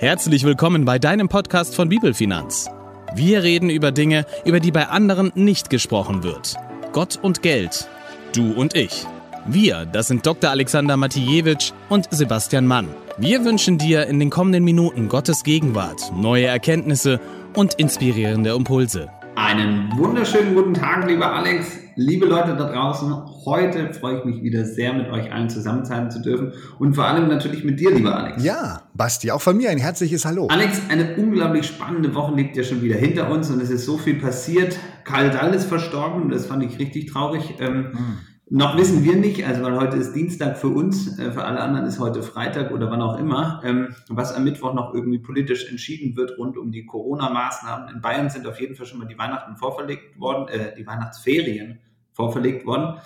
Herzlich willkommen bei deinem Podcast von Bibelfinanz. Wir reden über Dinge, über die bei anderen nicht gesprochen wird. Gott und Geld. Du und ich. Wir, das sind Dr. Alexander Matijewitsch und Sebastian Mann. Wir wünschen dir in den kommenden Minuten Gottes Gegenwart, neue Erkenntnisse und inspirierende Impulse. Einen wunderschönen guten Tag, lieber Alex, liebe Leute da draußen. Heute freue ich mich wieder sehr, mit euch allen zusammen sein zu dürfen und vor allem natürlich mit dir, lieber Alex. Ja, Basti, auch von mir ein herzliches Hallo. Alex, eine unglaublich spannende Woche liegt ja schon wieder hinter uns und es ist so viel passiert. Karl Dall ist verstorben, das fand ich richtig traurig. Ähm, hm. Noch wissen wir nicht, also weil heute ist Dienstag für uns, äh, für alle anderen ist heute Freitag oder wann auch immer, ähm, was am Mittwoch noch irgendwie politisch entschieden wird rund um die Corona-Maßnahmen. In Bayern sind auf jeden Fall schon mal die Weihnachten vorverlegt worden, äh, die Weihnachtsferien vorverlegt worden.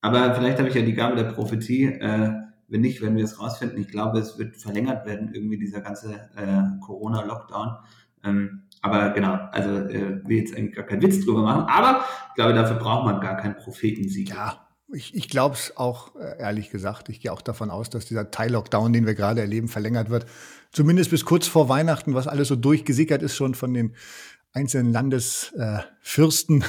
Aber vielleicht habe ich ja die Gabe der Prophetie. Äh, wenn nicht, werden wir es rausfinden. Ich glaube, es wird verlängert werden, irgendwie dieser ganze äh, Corona-Lockdown. Ähm, aber genau, also äh, will jetzt eigentlich gar keinen Witz drüber machen. Aber ich glaube, dafür braucht man gar keinen Prophetensieg. Ja, ich, ich glaube es auch, äh, ehrlich gesagt. Ich gehe auch davon aus, dass dieser Teil-Lockdown, den wir gerade erleben, verlängert wird. Zumindest bis kurz vor Weihnachten, was alles so durchgesickert ist, schon von den einzelnen Landesfürsten, äh,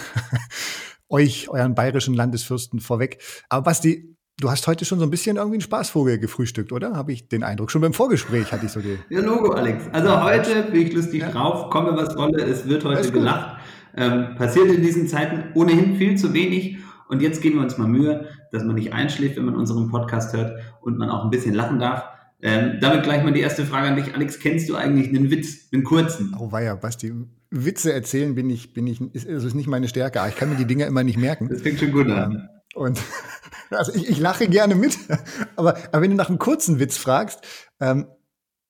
euch, euren bayerischen Landesfürsten vorweg. Aber Basti, du hast heute schon so ein bisschen irgendwie einen Spaßvogel gefrühstückt, oder? Habe ich den Eindruck. Schon beim Vorgespräch hatte ich so den. Ja, Logo, Alex. Also heute bin ich lustig ja. drauf, komme was wolle, es wird heute gelacht. Ähm, passiert in diesen Zeiten ohnehin viel zu wenig. Und jetzt geben wir uns mal Mühe, dass man nicht einschläft, wenn man unseren Podcast hört und man auch ein bisschen lachen darf. Ähm, damit gleich mal die erste Frage an dich. Alex, kennst du eigentlich einen Witz, einen kurzen? Oh weia, Basti. Witze erzählen bin ich, bin ich, ist, ist nicht meine Stärke. Ich kann mir die Dinge immer nicht merken. Das fängt schon gut an. Ähm, und also ich, ich lache gerne mit, aber, aber wenn du nach einem kurzen Witz fragst, ähm,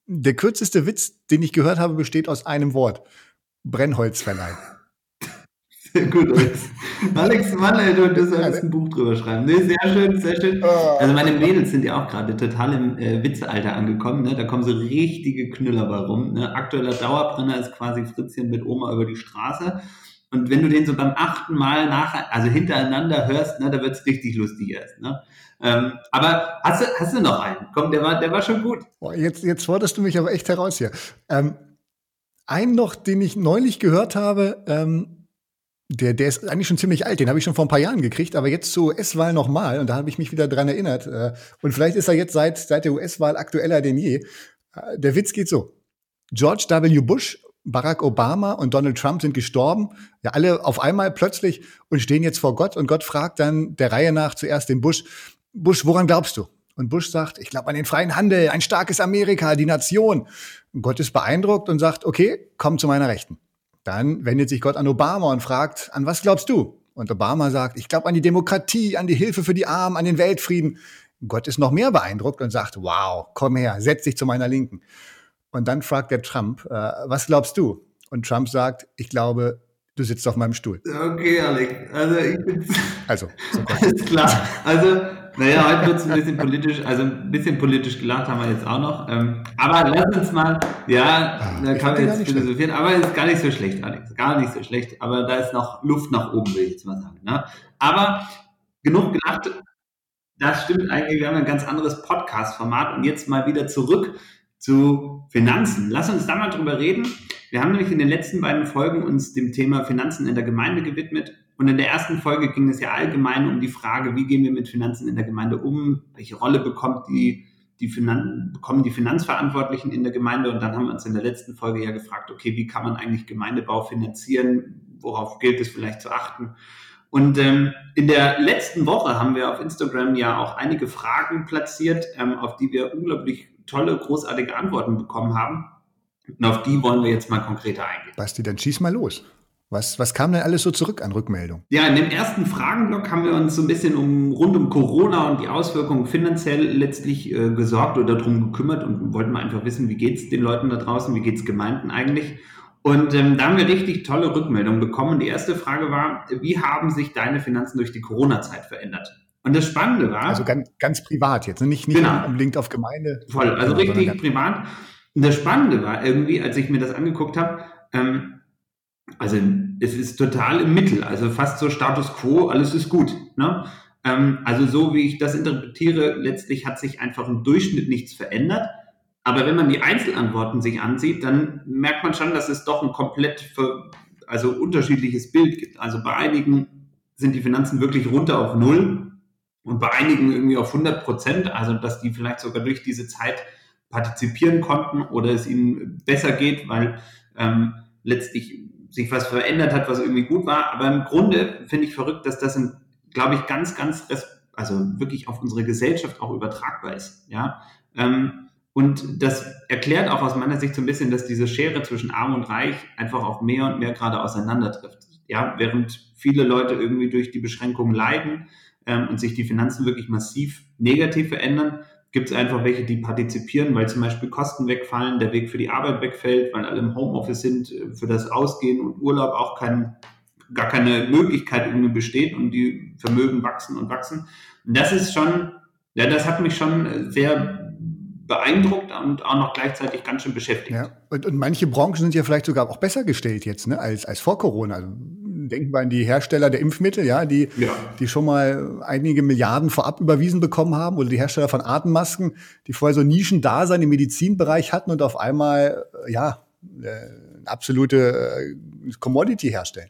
der kürzeste Witz, den ich gehört habe, besteht aus einem Wort. Brennholzverleih. Sehr gut, Alex. Alex, Mann, ey, du, du solltest ein Buch drüber schreiben. Nee, sehr schön, sehr schön. Oh. Also meine Mädels sind ja auch gerade total im äh, Witzealter angekommen. Ne? Da kommen so richtige Knüller bei rum. Ne? Aktueller Dauerbrenner ist quasi Fritzchen mit Oma über die Straße. Und wenn du den so beim achten Mal nach, also hintereinander hörst, ne, da wird's richtig lustig erst. Ne? Ähm, aber hast du, hast du noch einen? Komm, der war, der war schon gut. Boah, jetzt, jetzt forderst du mich aber echt heraus hier. Ähm, einen noch, den ich neulich gehört habe, ähm, der, der ist eigentlich schon ziemlich alt, den habe ich schon vor ein paar Jahren gekriegt, aber jetzt zur US-Wahl nochmal und da habe ich mich wieder dran erinnert. Äh, und vielleicht ist er jetzt seit, seit der US-Wahl aktueller denn je. Äh, der Witz geht so. George W. Bush, Barack Obama und Donald Trump sind gestorben, ja alle auf einmal plötzlich und stehen jetzt vor Gott und Gott fragt dann der Reihe nach zuerst den Bush, Bush, woran glaubst du? Und Bush sagt, ich glaube an den freien Handel, ein starkes Amerika, die Nation. Und Gott ist beeindruckt und sagt, okay, komm zu meiner Rechten. Dann wendet sich Gott an Obama und fragt, an was glaubst du? Und Obama sagt, ich glaube an die Demokratie, an die Hilfe für die Armen, an den Weltfrieden. Gott ist noch mehr beeindruckt und sagt, wow, komm her, setz dich zu meiner Linken. Und dann fragt der Trump, äh, was glaubst du? Und Trump sagt, ich glaube, du sitzt auf meinem Stuhl. Okay, Alex, also ich bin... Also, so alles klar. Also naja, heute wird es ein bisschen politisch, also ein bisschen politisch gelacht haben wir jetzt auch noch. Ähm, aber lass uns mal, ja, ah, da kann man jetzt philosophieren, aber es ist gar nicht so schlecht, Alex. Gar nicht so schlecht. Aber da ist noch Luft nach oben, will ich jetzt mal sagen. Ne? Aber genug gelacht. Das stimmt eigentlich. Wir haben ein ganz anderes Podcast-Format und jetzt mal wieder zurück zu Finanzen. Lass uns da mal drüber reden. Wir haben nämlich in den letzten beiden Folgen uns dem Thema Finanzen in der Gemeinde gewidmet und in der ersten Folge ging es ja allgemein um die Frage, wie gehen wir mit Finanzen in der Gemeinde um? Welche Rolle bekommt die, die Finan bekommen die Finanzverantwortlichen in der Gemeinde? Und dann haben wir uns in der letzten Folge ja gefragt, okay, wie kann man eigentlich Gemeindebau finanzieren? Worauf gilt es vielleicht zu achten? Und ähm, in der letzten Woche haben wir auf Instagram ja auch einige Fragen platziert, ähm, auf die wir unglaublich tolle, großartige Antworten bekommen haben. Und auf die wollen wir jetzt mal konkreter eingehen. Basti, dann schieß mal los. Was, was kam denn alles so zurück an Rückmeldung? Ja, in dem ersten Fragenblock haben wir uns so ein bisschen um rund um Corona und die Auswirkungen finanziell letztlich äh, gesorgt oder darum gekümmert und wollten mal einfach wissen, wie geht es den Leuten da draußen, wie geht es Gemeinden eigentlich. Und ähm, da haben wir richtig tolle Rückmeldungen bekommen. Die erste Frage war, wie haben sich deine Finanzen durch die Corona-Zeit verändert? Und das Spannende war. Also ganz, ganz privat jetzt, ne? nicht, nicht genau. unbedingt auf Gemeinde. Voll, also richtig privat. Und das Spannende war irgendwie, als ich mir das angeguckt habe, ähm, also es ist total im Mittel, also fast so Status quo, alles ist gut. Ne? Ähm, also so wie ich das interpretiere, letztlich hat sich einfach im Durchschnitt nichts verändert. Aber wenn man die Einzelantworten sich ansieht, dann merkt man schon, dass es doch ein komplett also unterschiedliches Bild gibt. Also bei einigen sind die Finanzen wirklich runter auf Null und bei einigen irgendwie auf 100 Prozent. Also dass die vielleicht sogar durch diese Zeit partizipieren konnten oder es ihnen besser geht, weil ähm, letztlich sich was verändert hat, was irgendwie gut war. Aber im Grunde finde ich verrückt, dass das, glaube ich, ganz, ganz, also wirklich auf unsere Gesellschaft auch übertragbar ist. Ja. Ähm, und das erklärt auch aus meiner Sicht so ein bisschen, dass diese Schere zwischen Arm und Reich einfach auch mehr und mehr gerade auseinandertrifft. Ja, während viele Leute irgendwie durch die Beschränkungen leiden ähm, und sich die Finanzen wirklich massiv negativ verändern, gibt es einfach welche, die partizipieren, weil zum Beispiel Kosten wegfallen, der Weg für die Arbeit wegfällt, weil alle im Homeoffice sind, äh, für das Ausgehen und Urlaub auch kein, gar keine Möglichkeit irgendwie besteht und die Vermögen wachsen und wachsen. Und das ist schon, ja, das hat mich schon sehr beeindruckt und auch noch gleichzeitig ganz schön beschäftigt. Ja, und, und manche Branchen sind ja vielleicht sogar auch besser gestellt jetzt, ne, als, als vor Corona. Also denken wir an die Hersteller der Impfmittel, ja, die, ja. die schon mal einige Milliarden vorab überwiesen bekommen haben oder die Hersteller von Atemmasken, die vorher so Nischen-Dasein im Medizinbereich hatten und auf einmal, äh, ja, äh, absolute äh, Commodity herstellen.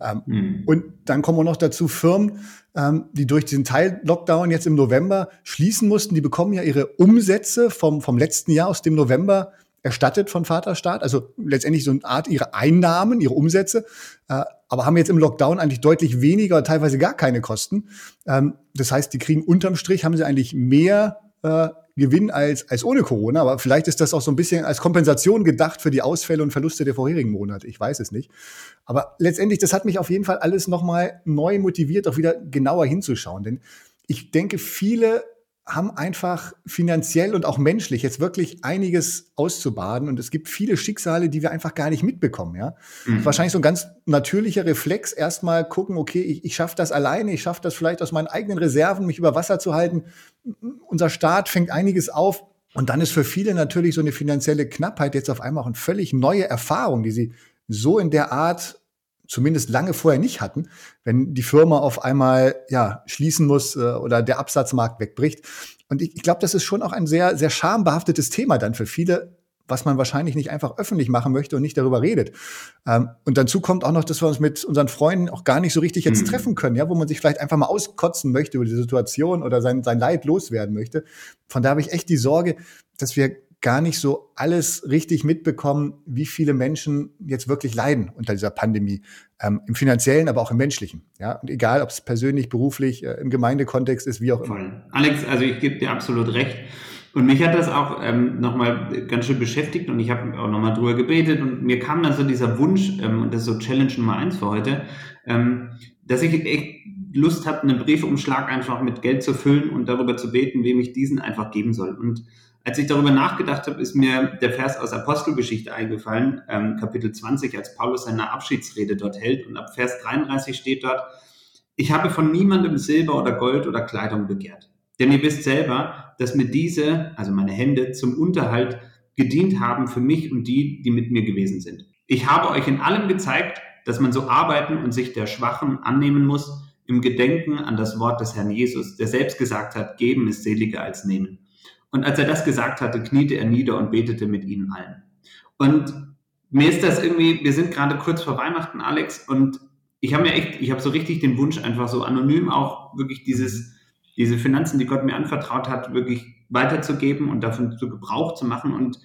Ähm, mhm. Und dann kommen wir noch dazu Firmen, ähm, die durch diesen Teil-Lockdown jetzt im November schließen mussten. Die bekommen ja ihre Umsätze vom, vom letzten Jahr aus dem November erstattet von Vaterstaat, also letztendlich so eine Art ihre Einnahmen, ihre Umsätze, äh, aber haben jetzt im Lockdown eigentlich deutlich weniger, teilweise gar keine Kosten. Ähm, das heißt, die kriegen unterm Strich, haben sie eigentlich mehr äh, Gewinn als, als ohne Corona, aber vielleicht ist das auch so ein bisschen als Kompensation gedacht für die Ausfälle und Verluste der vorherigen Monate. Ich weiß es nicht. Aber letztendlich, das hat mich auf jeden Fall alles nochmal neu motiviert, auch wieder genauer hinzuschauen. Denn ich denke, viele haben einfach finanziell und auch menschlich jetzt wirklich einiges auszubaden und es gibt viele Schicksale, die wir einfach gar nicht mitbekommen, ja. Mhm. Wahrscheinlich so ein ganz natürlicher Reflex, erstmal gucken, okay, ich, ich schaffe das alleine, ich schaffe das vielleicht aus meinen eigenen Reserven, mich über Wasser zu halten. Unser Staat fängt einiges auf und dann ist für viele natürlich so eine finanzielle Knappheit jetzt auf einmal auch eine völlig neue Erfahrung, die sie so in der Art zumindest lange vorher nicht hatten, wenn die Firma auf einmal ja schließen muss äh, oder der Absatzmarkt wegbricht. Und ich, ich glaube, das ist schon auch ein sehr, sehr schambehaftetes Thema dann für viele, was man wahrscheinlich nicht einfach öffentlich machen möchte und nicht darüber redet. Ähm, und dazu kommt auch noch, dass wir uns mit unseren Freunden auch gar nicht so richtig jetzt mhm. treffen können, ja, wo man sich vielleicht einfach mal auskotzen möchte über die Situation oder sein, sein Leid loswerden möchte. Von da habe ich echt die Sorge, dass wir gar nicht so alles richtig mitbekommen, wie viele Menschen jetzt wirklich leiden unter dieser Pandemie. Ähm, Im finanziellen, aber auch im menschlichen. Ja? Und egal, ob es persönlich, beruflich, äh, im Gemeindekontext ist, wie auch immer. Voll. Alex, also ich gebe dir absolut recht. Und mich hat das auch ähm, nochmal ganz schön beschäftigt und ich habe auch nochmal drüber gebetet und mir kam dann so dieser Wunsch, ähm, und das ist so Challenge Nummer eins für heute, ähm, dass ich echt Lust habe, einen Briefumschlag einfach mit Geld zu füllen und darüber zu beten, wem ich diesen einfach geben soll. Und als ich darüber nachgedacht habe, ist mir der Vers aus Apostelgeschichte eingefallen, ähm, Kapitel 20, als Paulus seine Abschiedsrede dort hält. Und ab Vers 33 steht dort, ich habe von niemandem Silber oder Gold oder Kleidung begehrt. Denn ihr wisst selber, dass mir diese, also meine Hände, zum Unterhalt gedient haben für mich und die, die mit mir gewesen sind. Ich habe euch in allem gezeigt, dass man so arbeiten und sich der Schwachen annehmen muss, im Gedenken an das Wort des Herrn Jesus, der selbst gesagt hat, geben ist seliger als nehmen. Und als er das gesagt hatte, kniete er nieder und betete mit ihnen allen. Und mir ist das irgendwie, wir sind gerade kurz vor Weihnachten, Alex, und ich habe mir echt, ich habe so richtig den Wunsch, einfach so anonym auch wirklich dieses, diese Finanzen, die Gott mir anvertraut hat, wirklich weiterzugeben und davon zu Gebrauch zu machen. Und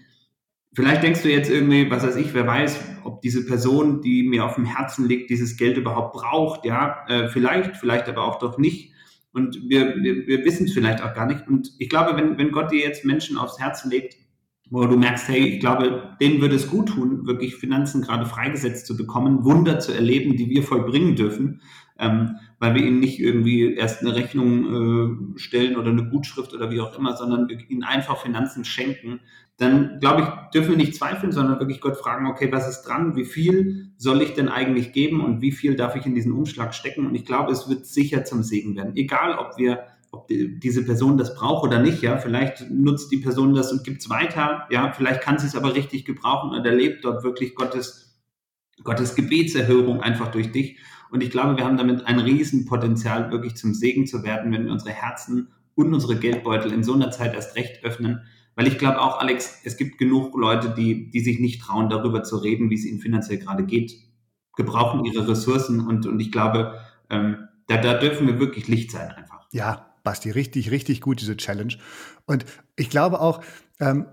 vielleicht denkst du jetzt irgendwie, was weiß ich, wer weiß, ob diese Person, die mir auf dem Herzen liegt, dieses Geld überhaupt braucht. Ja, äh, vielleicht, vielleicht aber auch doch nicht. Und wir, wir, wir wissen es vielleicht auch gar nicht. Und ich glaube, wenn, wenn Gott dir jetzt Menschen aufs Herz legt, wo du merkst, hey, ich glaube, denen würde es gut tun, wirklich Finanzen gerade freigesetzt zu bekommen, Wunder zu erleben, die wir vollbringen dürfen, ähm, weil wir ihnen nicht irgendwie erst eine Rechnung äh, stellen oder eine Gutschrift oder wie auch immer, sondern wir ihnen einfach Finanzen schenken, dann glaube ich, dürfen wir nicht zweifeln, sondern wirklich Gott fragen, okay, was ist dran? Wie viel soll ich denn eigentlich geben und wie viel darf ich in diesen Umschlag stecken? Und ich glaube, es wird sicher zum Segen werden. Egal, ob wir, ob die, diese Person das braucht oder nicht, ja, vielleicht nutzt die Person das und gibt es weiter, ja, vielleicht kann sie es aber richtig gebrauchen und erlebt dort wirklich Gottes, Gottes Gebetserhörung einfach durch dich. Und ich glaube, wir haben damit ein Riesenpotenzial, wirklich zum Segen zu werden, wenn wir unsere Herzen und unsere Geldbeutel in so einer Zeit erst recht öffnen Weil ich glaube auch, Alex, es gibt genug Leute, die, die sich nicht trauen, darüber zu reden, wie es ihnen finanziell gerade geht, gebrauchen ihre Ressourcen und, und ich glaube, ähm, da, da dürfen wir wirklich Licht sein einfach. Ja, Basti, richtig, richtig gut, diese Challenge. Und ich glaube auch, ähm,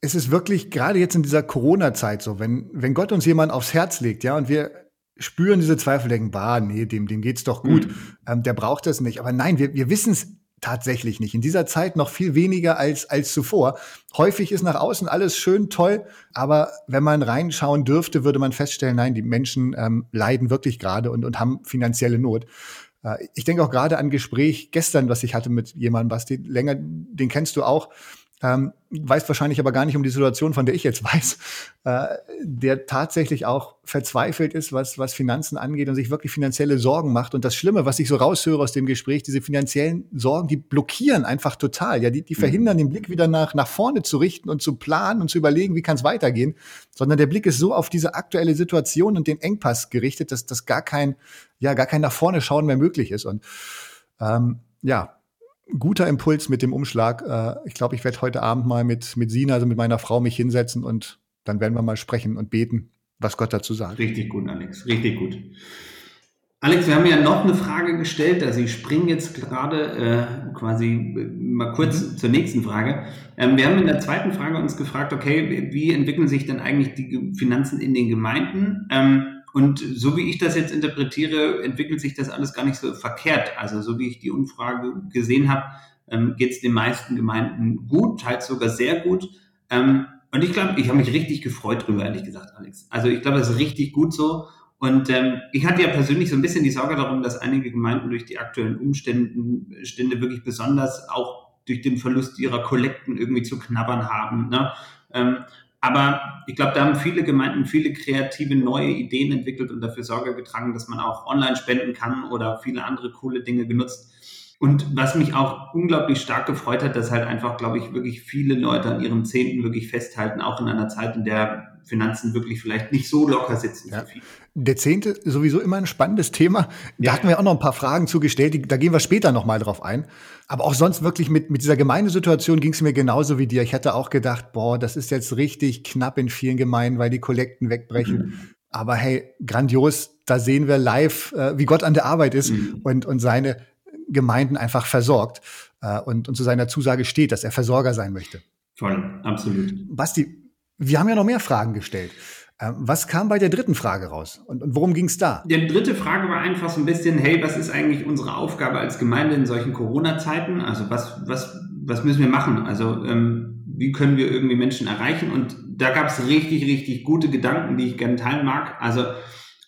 es ist wirklich gerade jetzt in dieser Corona-Zeit so, wenn, wenn Gott uns jemand aufs Herz legt, ja, und wir spüren diese Zweifel, denken, bah, nee, dem, dem geht's doch gut, mhm. ähm, der braucht das nicht. Aber nein, wir, wir wissen es tatsächlich nicht. In dieser Zeit noch viel weniger als, als zuvor. Häufig ist nach außen alles schön toll, aber wenn man reinschauen dürfte, würde man feststellen, nein, die Menschen ähm, leiden wirklich gerade und, und haben finanzielle Not. Äh, ich denke auch gerade an Gespräch gestern, was ich hatte mit jemandem, Basti, länger, den kennst du auch, ähm, weiß wahrscheinlich aber gar nicht um die Situation, von der ich jetzt weiß, äh, der tatsächlich auch verzweifelt ist, was, was Finanzen angeht und sich wirklich finanzielle Sorgen macht. Und das Schlimme, was ich so raushöre aus dem Gespräch, diese finanziellen Sorgen, die blockieren einfach total. Ja, die, die mhm. verhindern den Blick wieder nach, nach vorne zu richten und zu planen und zu überlegen, wie kann es weitergehen, sondern der Blick ist so auf diese aktuelle Situation und den Engpass gerichtet, dass, dass gar kein, ja, gar kein nach vorne schauen mehr möglich ist. Und ähm, ja, guter Impuls mit dem Umschlag. Äh, ich glaube, ich werde heute Abend mal mit, mit Sina, also mit meiner Frau, mich hinsetzen und dann werden wir mal sprechen und beten, was Gott dazu sagt. Richtig gut, Alex. Richtig gut. Alex, wir haben ja noch eine Frage gestellt. Also ich springe jetzt gerade äh, quasi mal kurz mhm. zur nächsten Frage. Ähm, wir haben in der zweiten Frage uns gefragt, okay, wie entwickeln sich denn eigentlich die Finanzen in den Gemeinden? Ähm, und so wie ich das jetzt interpretiere, entwickelt sich das alles gar nicht so verkehrt. Also so wie ich die Umfrage gesehen habe, ähm, geht es den meisten Gemeinden gut, teils sogar sehr gut. Ähm, und ich glaube, ich habe mich richtig gefreut drüber, ehrlich gesagt, Alex. Also ich glaube, das ist richtig gut so. Und ähm, ich hatte ja persönlich so ein bisschen die Sorge darum, dass einige Gemeinden durch die aktuellen Umstände Stände wirklich besonders auch durch den Verlust ihrer Kollekten irgendwie zu knabbern haben. Ne? Ähm, aber ich glaube, da haben viele Gemeinden viele kreative neue Ideen entwickelt und dafür Sorge getragen, dass man auch online spenden kann oder viele andere coole Dinge genutzt. Und was mich auch unglaublich stark gefreut hat, dass halt einfach, glaube ich, wirklich viele Leute an ihrem Zehnten wirklich festhalten, auch in einer Zeit, in der Finanzen wirklich vielleicht nicht so locker sitzen. Ja. Der Zehnte sowieso immer ein spannendes Thema. Da ja. hatten wir auch noch ein paar Fragen zugestellt, da gehen wir später noch mal drauf ein. Aber auch sonst wirklich mit, mit dieser Gemeindesituation ging es mir genauso wie dir. Ich hätte auch gedacht, boah, das ist jetzt richtig knapp in vielen Gemeinden, weil die Kollekten wegbrechen. Mhm. Aber hey, grandios, da sehen wir live, äh, wie Gott an der Arbeit ist mhm. und, und seine Gemeinden einfach versorgt äh, und, und zu seiner Zusage steht, dass er Versorger sein möchte. Voll, absolut. Basti, wir haben ja noch mehr Fragen gestellt. Ähm, was kam bei der dritten Frage raus und, und worum ging es da? Die dritte Frage war einfach so ein bisschen, hey, was ist eigentlich unsere Aufgabe als Gemeinde in solchen Corona-Zeiten? Also was, was, was müssen wir machen? Also ähm, wie können wir irgendwie Menschen erreichen? Und da gab es richtig, richtig gute Gedanken, die ich gerne teilen mag. Also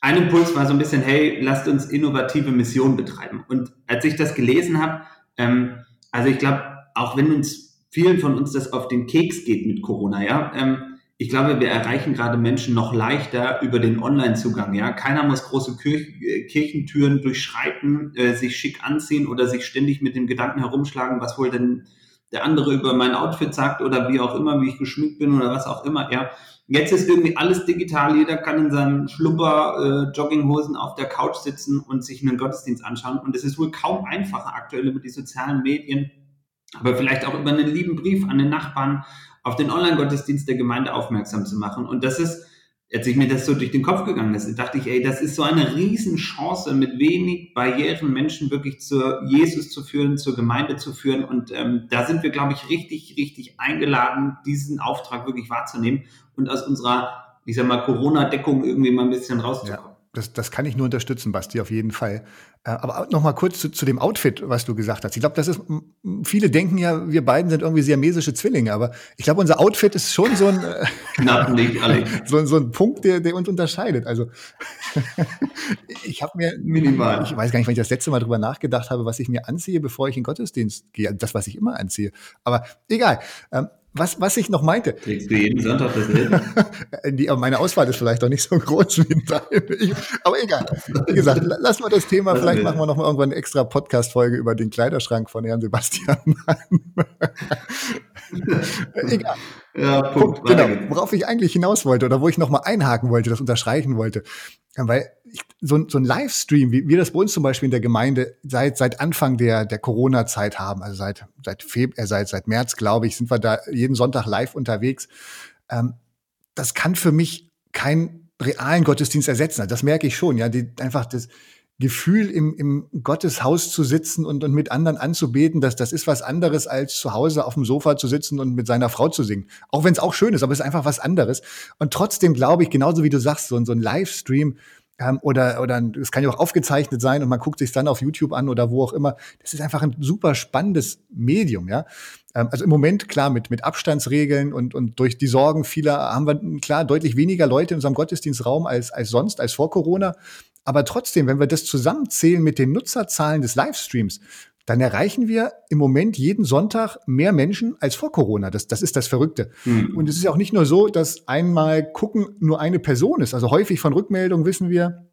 ein Impuls war so ein bisschen, hey, lasst uns innovative Missionen betreiben. Und als ich das gelesen habe, ähm, also ich glaube, auch wenn uns vielen von uns das auf den Keks geht mit Corona, ja, ähm, ich glaube, wir erreichen gerade Menschen noch leichter über den Online-Zugang. Ja, keiner muss große Kirch äh, Kirchentüren durchschreiten, äh, sich schick anziehen oder sich ständig mit dem Gedanken herumschlagen, was wohl denn der andere über mein Outfit sagt oder wie auch immer, wie ich geschmückt bin oder was auch immer. Ja, Jetzt ist irgendwie alles digital. Jeder kann in seinen Schlumper äh, Jogginghosen auf der Couch sitzen und sich einen Gottesdienst anschauen. Und es ist wohl kaum einfacher aktuell über die sozialen Medien, aber vielleicht auch über einen lieben Brief an den Nachbarn auf den Online-Gottesdienst der Gemeinde aufmerksam zu machen. Und das ist als ich mir das so durch den Kopf gegangen ist, dachte ich, ey, das ist so eine Riesenchance, mit wenig Barrieren Menschen wirklich zu Jesus zu führen, zur Gemeinde zu führen. Und ähm, da sind wir, glaube ich, richtig, richtig eingeladen, diesen Auftrag wirklich wahrzunehmen und aus unserer, ich sag mal, Corona-Deckung irgendwie mal ein bisschen rauszukommen. Ja das, das kann ich nur unterstützen, Basti, auf jeden Fall. Äh, aber noch mal kurz zu, zu dem Outfit, was du gesagt hast. Ich glaube, das ist, viele denken ja, wir beiden sind irgendwie siamesische Zwillinge, aber ich glaube, unser Outfit ist schon so ein, Knapp nicht, Alex. so, so ein Punkt, der, der uns unterscheidet. Also, ich habe mir, minimal, ich weiß gar nicht, wann ich das letzte Mal drüber nachgedacht habe, was ich mir anziehe, bevor ich in Gottesdienst gehe. Das, was ich immer anziehe. Aber egal. Was, was ich noch meinte. Kriegst du jeden Sonntag dasselbe? meine Auswahl ist vielleicht doch nicht so groß wie deine. Aber egal. Wie gesagt, lassen wir das Thema. Vielleicht machen wir noch mal irgendwann eine extra Podcast-Folge über den Kleiderschrank von Herrn Sebastian. Egal. Ja, Punkt. Genau, worauf ich eigentlich hinaus wollte oder wo ich nochmal einhaken wollte, das unterstreichen wollte. Weil ich, so, so ein Livestream, wie wir das bei uns zum Beispiel in der Gemeinde seit, seit Anfang der, der Corona-Zeit haben, also seit, seit, Feb äh, seit, seit März, glaube ich, sind wir da jeden Sonntag live unterwegs. Ähm, das kann für mich keinen realen Gottesdienst ersetzen. Das merke ich schon, ja, die, einfach das, Gefühl, im, im Gotteshaus zu sitzen und, und mit anderen anzubeten, das, das ist was anderes, als zu Hause auf dem Sofa zu sitzen und mit seiner Frau zu singen. Auch wenn es auch schön ist, aber es ist einfach was anderes. Und trotzdem glaube ich, genauso wie du sagst, so, so ein Livestream, ähm, oder oder es kann ja auch aufgezeichnet sein und man guckt sich dann auf YouTube an oder wo auch immer. Das ist einfach ein super spannendes Medium, ja. Ähm, also im Moment klar mit mit Abstandsregeln und und durch die Sorgen vieler haben wir klar deutlich weniger Leute in unserem Gottesdienstraum als als sonst als vor Corona. Aber trotzdem, wenn wir das zusammenzählen mit den Nutzerzahlen des Livestreams, dann erreichen wir im Moment jeden Sonntag mehr Menschen als vor Corona. Das, das ist das Verrückte. Mhm. Und es ist ja auch nicht nur so, dass einmal gucken nur eine Person ist. Also häufig von Rückmeldungen wissen wir,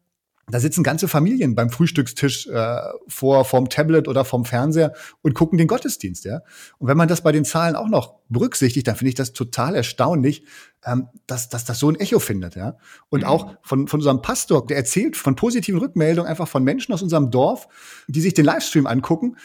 da sitzen ganze Familien beim Frühstückstisch äh, vor vom Tablet oder vom Fernseher und gucken den Gottesdienst, ja. Und wenn man das bei den Zahlen auch noch berücksichtigt, dann finde ich das total erstaunlich, ähm, dass, dass das so ein Echo findet, ja. Und mhm. auch von, von unserem Pastor, der erzählt von positiven Rückmeldungen einfach von Menschen aus unserem Dorf, die sich den Livestream angucken,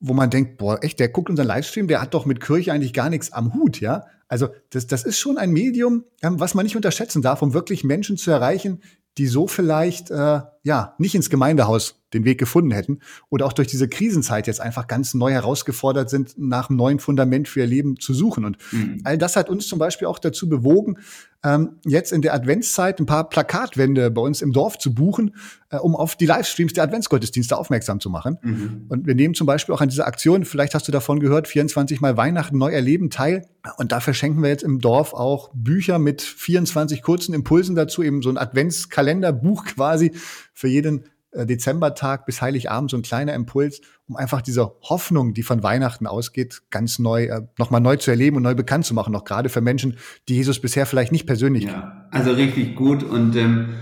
wo man denkt, boah, echt, der guckt unseren Livestream, der hat doch mit Kirche eigentlich gar nichts am Hut, ja. Also das, das ist schon ein Medium, ähm, was man nicht unterschätzen darf, um wirklich Menschen zu erreichen, die so vielleicht äh, ja nicht ins Gemeindehaus den Weg gefunden hätten oder auch durch diese Krisenzeit jetzt einfach ganz neu herausgefordert sind, nach einem neuen Fundament für ihr Leben zu suchen. Und mhm. all das hat uns zum Beispiel auch dazu bewogen, ähm, jetzt in der Adventszeit ein paar Plakatwände bei uns im Dorf zu buchen, äh, um auf die Livestreams der Adventsgottesdienste aufmerksam zu machen. Mhm. Und wir nehmen zum Beispiel auch an dieser Aktion, vielleicht hast du davon gehört, 24 Mal Weihnachten neu erleben teil. Und dafür schenken wir jetzt im Dorf auch Bücher mit 24 kurzen Impulsen dazu, eben so ein Adventskalenderbuch quasi für jeden äh, Dezembertag bis Heiligabend so ein kleiner Impuls, um einfach diese Hoffnung, die von Weihnachten ausgeht, ganz neu, äh, nochmal neu zu erleben und neu bekannt zu machen, noch gerade für Menschen, die Jesus bisher vielleicht nicht persönlich ja, Also richtig gut und ähm,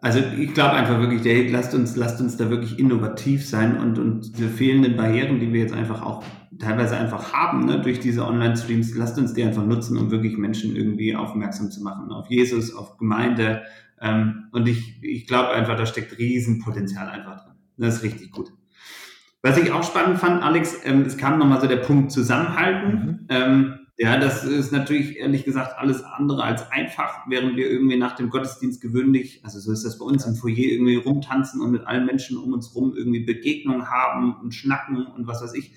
also ich glaube einfach wirklich, der, lasst uns, lasst uns da wirklich innovativ sein und, und diese fehlenden Barrieren, die wir jetzt einfach auch teilweise einfach haben, ne, durch diese Online-Streams, lasst uns die einfach nutzen, um wirklich Menschen irgendwie aufmerksam zu machen auf Jesus, auf Gemeinde, ähm, und ich, ich glaube einfach, da steckt Riesenpotenzial einfach drin. Das ist richtig gut. Was ich auch spannend fand, Alex, ähm, es kam nochmal so der Punkt Zusammenhalten. Mhm. Ähm, ja, das ist natürlich ehrlich gesagt alles andere als einfach, während wir irgendwie nach dem Gottesdienst gewöhnlich, also so ist das bei uns im Foyer, irgendwie rumtanzen und mit allen Menschen um uns rum irgendwie Begegnungen haben und schnacken und was weiß ich.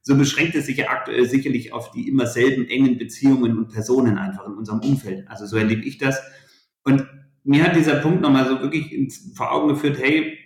So beschränkt es sich ja aktuell sicherlich auf die immer selben engen Beziehungen und Personen einfach in unserem Umfeld. Also so erlebe ich das. Und mir hat dieser Punkt nochmal so wirklich ins, vor Augen geführt, hey,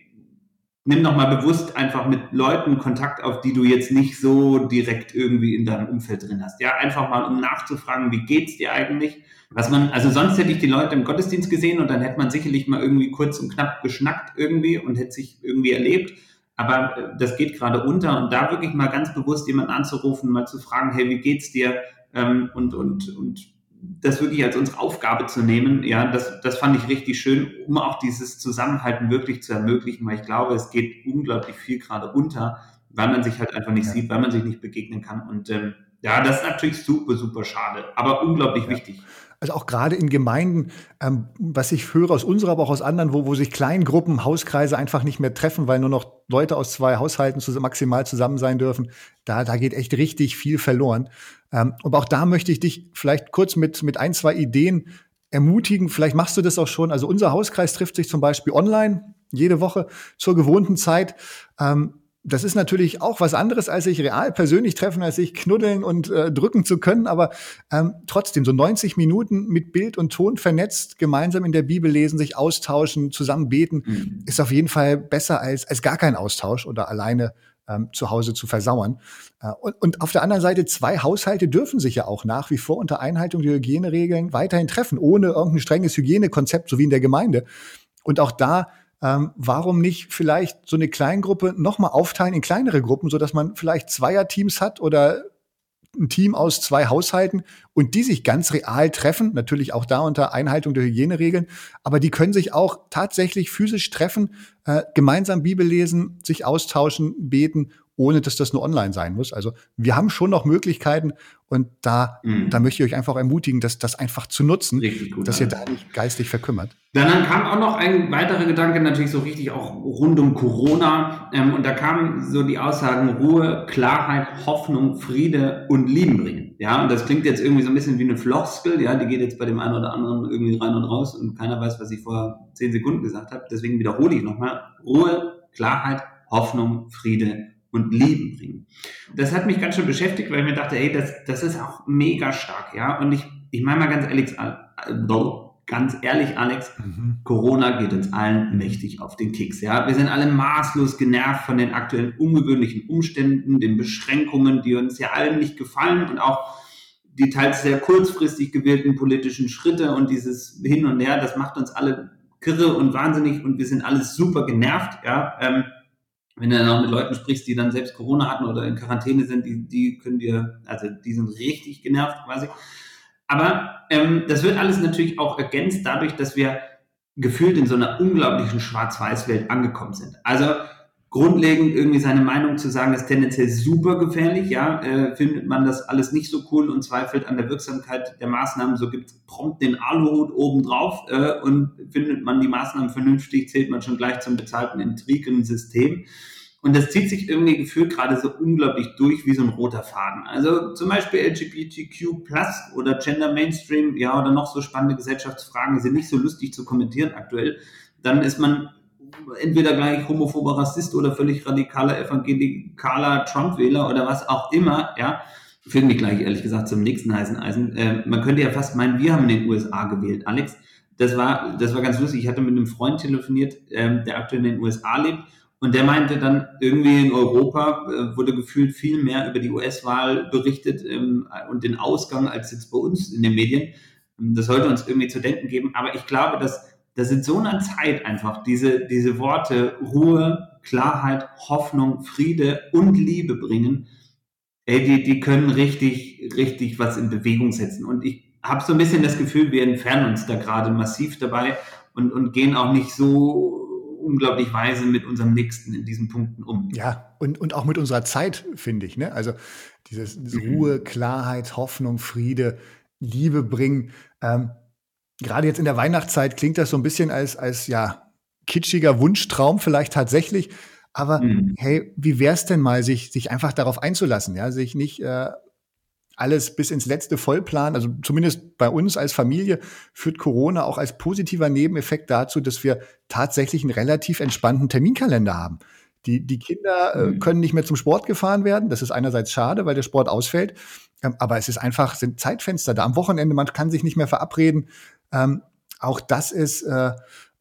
nimm doch mal bewusst einfach mit Leuten Kontakt auf, die du jetzt nicht so direkt irgendwie in deinem Umfeld drin hast. Ja, einfach mal, um nachzufragen, wie geht's dir eigentlich? Was man, also sonst hätte ich die Leute im Gottesdienst gesehen und dann hätte man sicherlich mal irgendwie kurz und knapp geschnackt irgendwie und hätte sich irgendwie erlebt. Aber äh, das geht gerade unter und da wirklich mal ganz bewusst jemanden anzurufen, mal zu fragen, hey, wie geht's dir? Ähm, und, und, und das wirklich als unsere Aufgabe zu nehmen, ja, das, das fand ich richtig schön, um auch dieses Zusammenhalten wirklich zu ermöglichen, weil ich glaube, es geht unglaublich viel gerade unter, weil man sich halt einfach nicht ja. sieht, weil man sich nicht begegnen kann. Und ähm, ja, das ist natürlich super, super schade, aber unglaublich ja. wichtig. Also auch gerade in Gemeinden, ähm, was ich höre aus unserer, aber auch aus anderen, wo, wo sich Kleingruppen, Hauskreise einfach nicht mehr treffen, weil nur noch Leute aus zwei Haushalten zu, maximal zusammen sein dürfen, da, da geht echt richtig viel verloren. Ähm, aber auch da möchte ich dich vielleicht kurz mit, mit ein, zwei Ideen ermutigen. Vielleicht machst du das auch schon. Also unser Hauskreis trifft sich zum Beispiel online jede Woche zur gewohnten Zeit. Ähm, das ist natürlich auch was anderes, als sich real persönlich treffen, als sich knuddeln und äh, drücken zu können. Aber ähm, trotzdem, so 90 Minuten mit Bild und Ton vernetzt, gemeinsam in der Bibel lesen, sich austauschen, zusammen beten, mhm. ist auf jeden Fall besser als, als gar kein Austausch oder alleine ähm, zu Hause zu versauern. Äh, und, und auf der anderen Seite, zwei Haushalte dürfen sich ja auch nach wie vor unter Einhaltung der Hygieneregeln weiterhin treffen, ohne irgendein strenges Hygienekonzept, so wie in der Gemeinde. Und auch da ähm, warum nicht vielleicht so eine Kleingruppe nochmal aufteilen in kleinere Gruppen, so dass man vielleicht Zweierteams hat oder ein Team aus zwei Haushalten und die sich ganz real treffen, natürlich auch da unter Einhaltung der Hygieneregeln, aber die können sich auch tatsächlich physisch treffen, äh, gemeinsam Bibel lesen, sich austauschen, beten ohne dass das nur online sein muss. Also wir haben schon noch Möglichkeiten und da, mhm. da möchte ich euch einfach ermutigen, das, das einfach zu nutzen, gut, dass ihr da nicht geistig verkümmert. Dann kam auch noch ein weiterer Gedanke, natürlich so richtig auch rund um Corona. Ähm, und da kamen so die Aussagen Ruhe, Klarheit, Hoffnung, Friede und Lieben bringen. Ja, und das klingt jetzt irgendwie so ein bisschen wie eine Floskel, ja, die geht jetzt bei dem einen oder anderen irgendwie rein und raus und keiner weiß, was ich vor zehn Sekunden gesagt habe. Deswegen wiederhole ich nochmal. Ruhe, Klarheit, Hoffnung, Friede und Leben bringen. Das hat mich ganz schön beschäftigt, weil ich mir dachte, ey, das, das ist auch mega stark, ja. Und ich, ich meine mal ganz ehrlich, äh, ganz ehrlich, Alex, mhm. Corona geht uns allen mächtig auf den Keks, ja. Wir sind alle maßlos genervt von den aktuellen ungewöhnlichen Umständen, den Beschränkungen, die uns ja allen nicht gefallen und auch die teils sehr kurzfristig gewählten politischen Schritte und dieses Hin und Her, das macht uns alle kirre und wahnsinnig und wir sind alle super genervt, ja. Ähm, wenn du dann auch mit Leuten sprichst, die dann selbst Corona hatten oder in Quarantäne sind, die, die können dir, also die sind richtig genervt quasi. Aber ähm, das wird alles natürlich auch ergänzt dadurch, dass wir gefühlt in so einer unglaublichen Schwarz-Weiß-Welt angekommen sind. Also grundlegend irgendwie seine Meinung zu sagen, ist tendenziell super gefährlich. Ja, äh, findet man das alles nicht so cool und zweifelt an der Wirksamkeit der Maßnahmen, so gibt prompt den Aluhut obendrauf äh, und findet man die Maßnahmen vernünftig, zählt man schon gleich zum bezahlten Intrigensystem. Und das zieht sich irgendwie gefühlt gerade so unglaublich durch wie so ein roter Faden. Also zum Beispiel LGBTQ Plus oder Gender Mainstream, ja, oder noch so spannende Gesellschaftsfragen sind nicht so lustig zu kommentieren aktuell. Dann ist man entweder gleich homophober Rassist oder völlig radikaler evangelikaler Trump-Wähler oder was auch immer, ja, führt mich gleich ehrlich gesagt zum nächsten heißen Eisen. Äh, man könnte ja fast meinen, wir haben in den USA gewählt, Alex. Das war, das war ganz lustig. Ich hatte mit einem Freund telefoniert, ähm, der aktuell in den USA lebt. Und der meinte dann, irgendwie in Europa äh, wurde gefühlt viel mehr über die US-Wahl berichtet ähm, und den Ausgang als jetzt bei uns in den Medien. Das sollte uns irgendwie zu denken geben. Aber ich glaube, dass dass in so einer Zeit einfach diese, diese Worte Ruhe, Klarheit, Hoffnung, Friede und Liebe bringen, ey, die, die können richtig, richtig was in Bewegung setzen. Und ich habe so ein bisschen das Gefühl, wir entfernen uns da gerade massiv dabei und, und gehen auch nicht so unglaublich weise mit unserem Nächsten in diesen Punkten um. Ja, und, und auch mit unserer Zeit, finde ich. Ne? Also dieses, diese mhm. Ruhe, Klarheit, Hoffnung, Friede, Liebe bringen. Ähm, gerade jetzt in der Weihnachtszeit klingt das so ein bisschen als, als ja, kitschiger Wunschtraum vielleicht tatsächlich. Aber mhm. hey, wie wär's denn mal, sich, sich einfach darauf einzulassen, ja, sich nicht äh, alles bis ins letzte vollplanen. Also zumindest bei uns als Familie führt Corona auch als positiver Nebeneffekt dazu, dass wir tatsächlich einen relativ entspannten Terminkalender haben. Die, die Kinder äh, mhm. können nicht mehr zum Sport gefahren werden. Das ist einerseits schade, weil der Sport ausfällt. Ähm, aber es ist einfach, sind Zeitfenster da am Wochenende. Man kann sich nicht mehr verabreden. Ähm, auch das ist äh,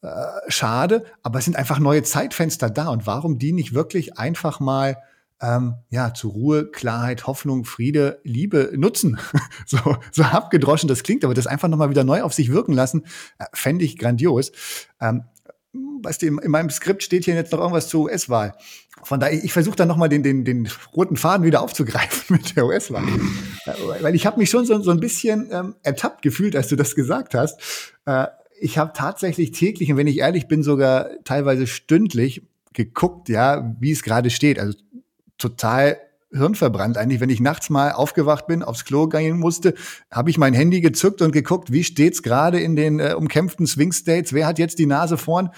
äh, schade, aber es sind einfach neue Zeitfenster da. Und warum die nicht wirklich einfach mal ähm, ja, zu Ruhe, Klarheit, Hoffnung, Friede, Liebe nutzen. so, so abgedroschen das klingt, aber das einfach nochmal wieder neu auf sich wirken lassen, äh, fände ich grandios. Ähm, weißt du, in meinem Skript steht hier jetzt noch irgendwas zur US-Wahl. Von daher, ich versuche dann nochmal den, den, den roten Faden wieder aufzugreifen mit der US-Wahl. Weil ich habe mich schon so, so ein bisschen ähm, ertappt gefühlt, als du das gesagt hast. Äh, ich habe tatsächlich täglich, und wenn ich ehrlich bin, sogar teilweise stündlich geguckt, ja, wie es gerade steht. Also total hirnverbrannt eigentlich. Wenn ich nachts mal aufgewacht bin, aufs Klo gehen musste, habe ich mein Handy gezückt und geguckt, wie steht's gerade in den äh, umkämpften Swing States, wer hat jetzt die Nase vorn?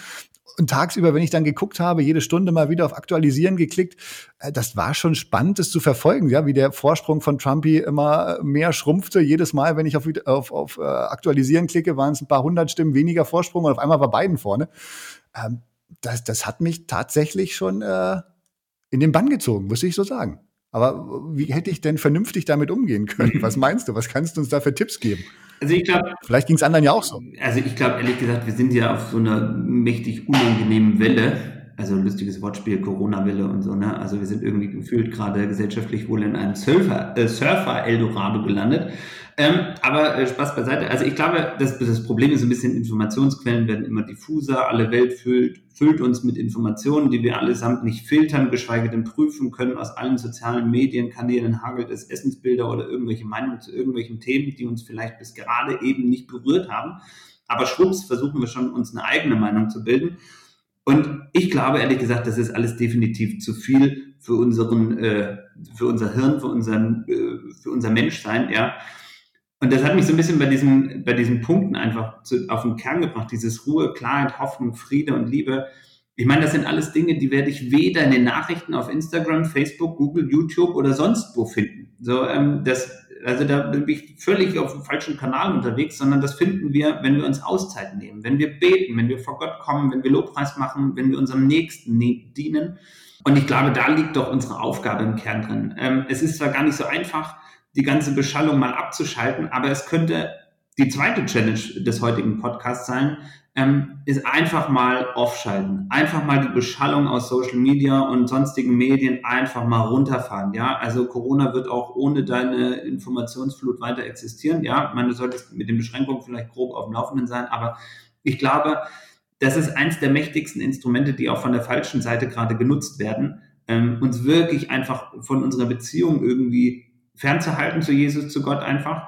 Und tagsüber, wenn ich dann geguckt habe, jede Stunde mal wieder auf Aktualisieren geklickt, äh, das war schon spannend, das zu verfolgen, ja, wie der Vorsprung von Trumpy immer mehr schrumpfte. Jedes Mal, wenn ich auf, auf, auf uh, Aktualisieren klicke, waren es ein paar hundert Stimmen weniger Vorsprung und auf einmal war Biden vorne. Ähm, das, das hat mich tatsächlich schon äh, in den Bann gezogen, muss ich so sagen. Aber wie hätte ich denn vernünftig damit umgehen können? Was meinst du? Was kannst du uns da für Tipps geben? Also ich glaube, vielleicht ging es anderen ja auch so. Also ich glaube ehrlich gesagt, wir sind ja auf so einer mächtig unangenehmen Welle. Also lustiges Wortspiel, Corona-Welle und so. Ne? Also wir sind irgendwie gefühlt gerade gesellschaftlich wohl in einem Surfer, äh, Surfer Eldorado gelandet. Ähm, aber äh, Spaß beiseite. Also ich glaube, das, das Problem ist ein bisschen, Informationsquellen werden immer diffuser. Alle Welt füllt, füllt uns mit Informationen, die wir allesamt nicht filtern, geschweige denn prüfen können. Aus allen sozialen Medienkanälen hagelt es Essensbilder oder irgendwelche Meinungen zu irgendwelchen Themen, die uns vielleicht bis gerade eben nicht berührt haben. Aber schwupps versuchen wir schon, uns eine eigene Meinung zu bilden. Und ich glaube ehrlich gesagt, das ist alles definitiv zu viel für unseren, äh, für unser Hirn, für unseren, äh, für unser Menschsein, ja. Und das hat mich so ein bisschen bei diesen, bei diesen Punkten einfach zu, auf den Kern gebracht. Dieses Ruhe, Klarheit, Hoffnung, Friede und Liebe. Ich meine, das sind alles Dinge, die werde ich weder in den Nachrichten auf Instagram, Facebook, Google, YouTube oder sonst wo finden. So, ähm, das, also da bin ich völlig auf dem falschen Kanal unterwegs, sondern das finden wir, wenn wir uns Auszeit nehmen, wenn wir beten, wenn wir vor Gott kommen, wenn wir Lobpreis machen, wenn wir unserem Nächsten ne-, dienen. Und ich glaube, da liegt doch unsere Aufgabe im Kern drin. Ähm, es ist zwar gar nicht so einfach, die ganze Beschallung mal abzuschalten, aber es könnte die zweite Challenge des heutigen Podcasts sein, ähm, ist einfach mal offschalten. Einfach mal die Beschallung aus Social Media und sonstigen Medien einfach mal runterfahren. Ja, also Corona wird auch ohne deine Informationsflut weiter existieren. Ja, man sollte mit den Beschränkungen vielleicht grob auf dem Laufenden sein, aber ich glaube, das ist eins der mächtigsten Instrumente, die auch von der falschen Seite gerade genutzt werden, ähm, uns wirklich einfach von unserer Beziehung irgendwie fernzuhalten zu Jesus, zu Gott einfach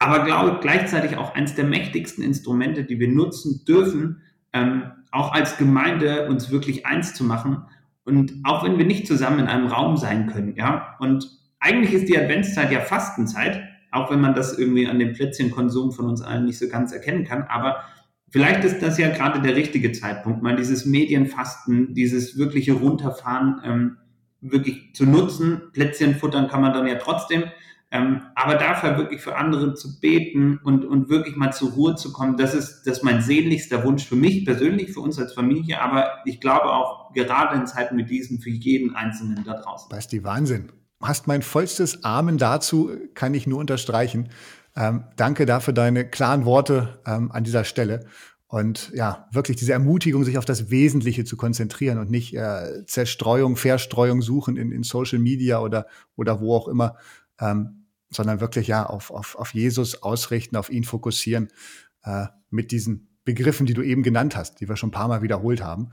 aber glaube gleichzeitig auch eines der mächtigsten Instrumente, die wir nutzen dürfen, ähm, auch als Gemeinde uns wirklich eins zu machen. Und auch wenn wir nicht zusammen in einem Raum sein können, ja. Und eigentlich ist die Adventszeit ja Fastenzeit, auch wenn man das irgendwie an dem Plätzchenkonsum von uns allen nicht so ganz erkennen kann. Aber vielleicht ist das ja gerade der richtige Zeitpunkt, mal dieses Medienfasten, dieses wirkliche Runterfahren ähm, wirklich zu nutzen. Plätzchen futtern kann man dann ja trotzdem. Ähm, aber dafür wirklich für andere zu beten und, und wirklich mal zur Ruhe zu kommen, das ist, das ist mein sehnlichster Wunsch für mich persönlich, für uns als Familie, aber ich glaube auch gerade in Zeiten wie diesen für jeden Einzelnen da draußen. Du, Wahnsinn. Hast mein vollstes Amen dazu, kann ich nur unterstreichen. Ähm, danke dafür deine klaren Worte ähm, an dieser Stelle. Und ja, wirklich diese Ermutigung, sich auf das Wesentliche zu konzentrieren und nicht äh, Zerstreuung, Verstreuung suchen in, in Social Media oder, oder wo auch immer. Ähm, sondern wirklich ja auf, auf, auf Jesus ausrichten, auf ihn fokussieren, äh, mit diesen Begriffen, die du eben genannt hast, die wir schon ein paar Mal wiederholt haben.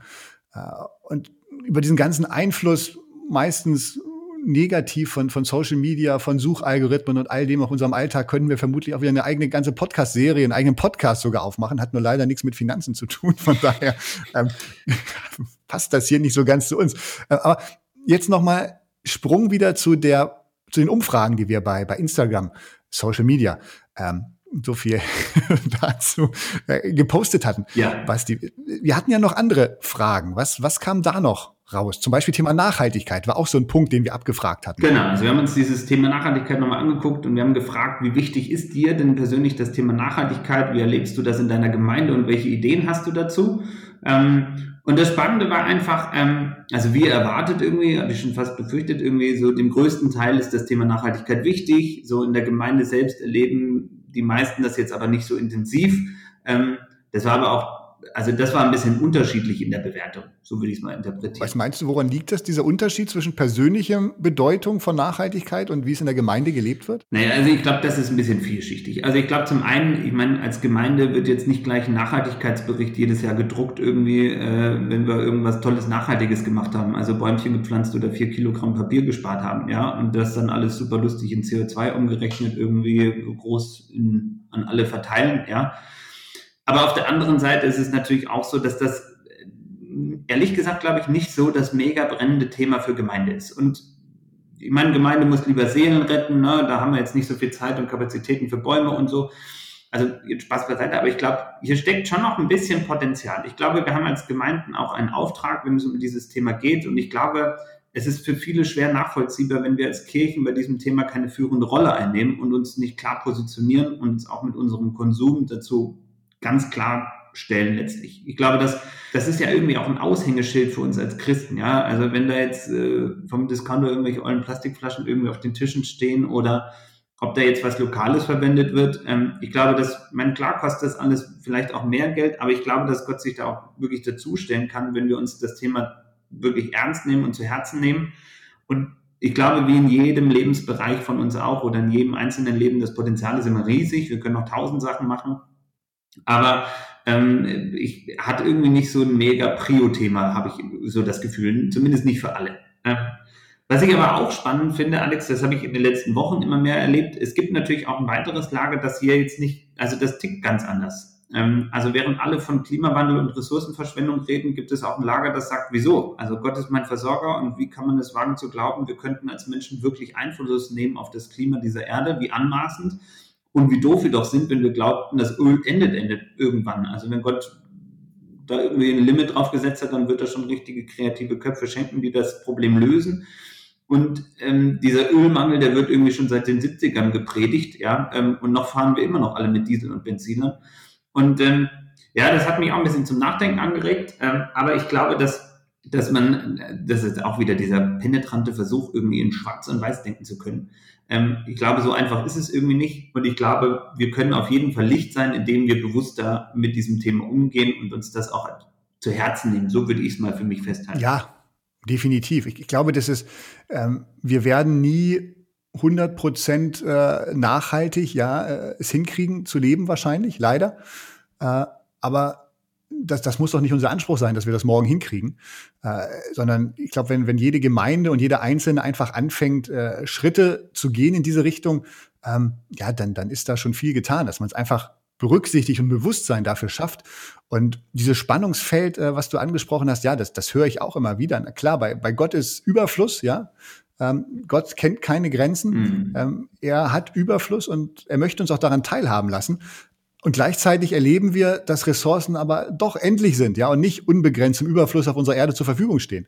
Äh, und über diesen ganzen Einfluss meistens negativ von, von Social Media, von Suchalgorithmen und all dem auf unserem Alltag können wir vermutlich auch wieder eine eigene ganze Podcast-Serie, einen eigenen Podcast sogar aufmachen. Hat nur leider nichts mit Finanzen zu tun. Von daher ähm, passt das hier nicht so ganz zu uns. Äh, aber jetzt noch mal Sprung wieder zu der zu den Umfragen, die wir bei, bei Instagram, Social Media, ähm, so viel dazu äh, gepostet hatten. Ja. Was die, wir hatten ja noch andere Fragen. Was, was kam da noch raus? Zum Beispiel Thema Nachhaltigkeit war auch so ein Punkt, den wir abgefragt hatten. Genau, also wir haben uns dieses Thema Nachhaltigkeit nochmal angeguckt und wir haben gefragt, wie wichtig ist dir denn persönlich das Thema Nachhaltigkeit? Wie erlebst du das in deiner Gemeinde und welche Ideen hast du dazu? Ähm, und das Spannende war einfach, ähm, also wie erwartet irgendwie, habe ich schon fast befürchtet, irgendwie so dem größten Teil ist das Thema Nachhaltigkeit wichtig. So in der Gemeinde selbst erleben die meisten das jetzt aber nicht so intensiv. Ähm, das war aber auch also das war ein bisschen unterschiedlich in der Bewertung, so würde ich es mal interpretieren. Was meinst du, woran liegt das, dieser Unterschied zwischen persönlicher Bedeutung von Nachhaltigkeit und wie es in der Gemeinde gelebt wird? Naja, also ich glaube, das ist ein bisschen vielschichtig. Also ich glaube zum einen, ich meine, als Gemeinde wird jetzt nicht gleich ein Nachhaltigkeitsbericht jedes Jahr gedruckt irgendwie, äh, wenn wir irgendwas Tolles Nachhaltiges gemacht haben, also Bäumchen gepflanzt oder vier Kilogramm Papier gespart haben, ja, und das dann alles super lustig in CO2 umgerechnet irgendwie groß in, an alle verteilen, ja. Aber auf der anderen Seite ist es natürlich auch so, dass das, ehrlich gesagt, glaube ich, nicht so das mega brennende Thema für Gemeinde ist. Und ich meine, Gemeinde muss lieber Seelen retten, ne? da haben wir jetzt nicht so viel Zeit und Kapazitäten für Bäume und so. Also jetzt Spaß beiseite, aber ich glaube, hier steckt schon noch ein bisschen Potenzial. Ich glaube, wir haben als Gemeinden auch einen Auftrag, wenn es um dieses Thema geht. Und ich glaube, es ist für viele schwer nachvollziehbar, wenn wir als Kirchen bei diesem Thema keine führende Rolle einnehmen und uns nicht klar positionieren und uns auch mit unserem Konsum dazu ganz klar stellen letztlich. Ich glaube, das, das ist ja irgendwie auch ein Aushängeschild für uns als Christen, ja. Also wenn da jetzt äh, vom Discounter irgendwelche ollen Plastikflaschen irgendwie auf den Tischen stehen oder ob da jetzt was Lokales verwendet wird. Ähm, ich glaube, dass, mein klar kostet das alles vielleicht auch mehr Geld, aber ich glaube, dass Gott sich da auch wirklich dazustellen kann, wenn wir uns das Thema wirklich ernst nehmen und zu Herzen nehmen. Und ich glaube, wie in jedem Lebensbereich von uns auch oder in jedem einzelnen Leben, das Potenzial ist immer riesig. Wir können noch tausend Sachen machen. Aber ähm, ich hatte irgendwie nicht so ein mega Prio-Thema, habe ich so das Gefühl, zumindest nicht für alle. Ja. Was ich aber auch spannend finde, Alex, das habe ich in den letzten Wochen immer mehr erlebt. Es gibt natürlich auch ein weiteres Lager, das hier jetzt nicht, also das tickt ganz anders. Ähm, also während alle von Klimawandel und Ressourcenverschwendung reden, gibt es auch ein Lager, das sagt, wieso? Also Gott ist mein Versorger und wie kann man es wagen zu glauben, wir könnten als Menschen wirklich Einfluss nehmen auf das Klima dieser Erde, wie anmaßend und wie doof wir doch sind, wenn wir glaubten, das Öl endet, endet irgendwann. Also wenn Gott da irgendwie ein Limit drauf gesetzt hat, dann wird er schon richtige kreative Köpfe schenken, die das Problem lösen. Und ähm, dieser Ölmangel, der wird irgendwie schon seit den 70ern gepredigt, ja, ähm, und noch fahren wir immer noch alle mit Diesel und Benzinern. Und ähm, ja, das hat mich auch ein bisschen zum Nachdenken angeregt, ähm, aber ich glaube, dass dass man, das ist auch wieder dieser penetrante Versuch, irgendwie in Schwarz und Weiß denken zu können. Ähm, ich glaube, so einfach ist es irgendwie nicht. Und ich glaube, wir können auf jeden Fall Licht sein, indem wir bewusster mit diesem Thema umgehen und uns das auch zu Herzen nehmen. So würde ich es mal für mich festhalten. Ja, definitiv. Ich, ich glaube, das ist, ähm, wir werden nie 100 Prozent äh, nachhaltig, ja, äh, es hinkriegen zu leben wahrscheinlich, leider. Äh, aber das, das muss doch nicht unser Anspruch sein, dass wir das morgen hinkriegen, äh, sondern ich glaube, wenn, wenn jede Gemeinde und jeder Einzelne einfach anfängt, äh, Schritte zu gehen in diese Richtung, ähm, ja, dann, dann ist da schon viel getan, dass man es einfach berücksichtigt und Bewusstsein dafür schafft. Und dieses Spannungsfeld, äh, was du angesprochen hast, ja, das, das höre ich auch immer wieder. Na klar, bei, bei Gott ist Überfluss, ja. Ähm, Gott kennt keine Grenzen. Mhm. Ähm, er hat Überfluss und er möchte uns auch daran teilhaben lassen. Und gleichzeitig erleben wir, dass Ressourcen aber doch endlich sind, ja, und nicht unbegrenzt im Überfluss auf unserer Erde zur Verfügung stehen.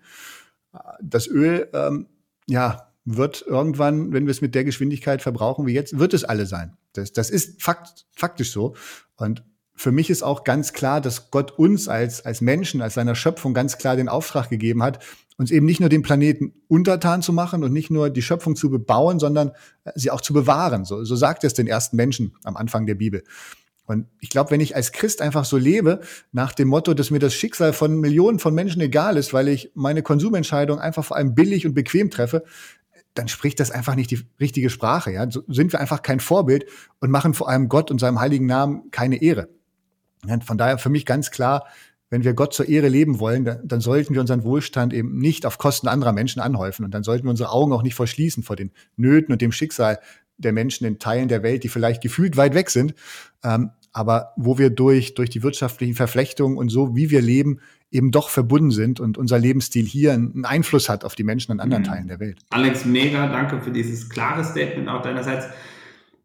Das Öl, ähm, ja, wird irgendwann, wenn wir es mit der Geschwindigkeit verbrauchen wie jetzt, wird es alle sein. Das, das ist fakt, faktisch so. Und für mich ist auch ganz klar, dass Gott uns als, als Menschen, als seiner Schöpfung ganz klar den Auftrag gegeben hat, uns eben nicht nur den Planeten untertan zu machen und nicht nur die Schöpfung zu bebauen, sondern sie auch zu bewahren. So, so sagt es den ersten Menschen am Anfang der Bibel. Und ich glaube, wenn ich als Christ einfach so lebe, nach dem Motto, dass mir das Schicksal von Millionen von Menschen egal ist, weil ich meine Konsumentscheidung einfach vor allem billig und bequem treffe, dann spricht das einfach nicht die richtige Sprache. Ja? So sind wir einfach kein Vorbild und machen vor allem Gott und seinem heiligen Namen keine Ehre. Und von daher für mich ganz klar, wenn wir Gott zur Ehre leben wollen, dann, dann, sollten wir unseren Wohlstand eben nicht auf Kosten anderer Menschen anhäufen. Und dann sollten wir unsere Augen auch nicht verschließen vor den Nöten und dem Schicksal der Menschen in Teilen der Welt, die vielleicht gefühlt weit weg sind, ähm, aber wo wir durch, durch die wirtschaftlichen Verflechtungen und so, wie wir leben, eben doch verbunden sind und unser Lebensstil hier einen Einfluss hat auf die Menschen in anderen mhm. Teilen der Welt. Alex, mega danke für dieses klare Statement auch deinerseits.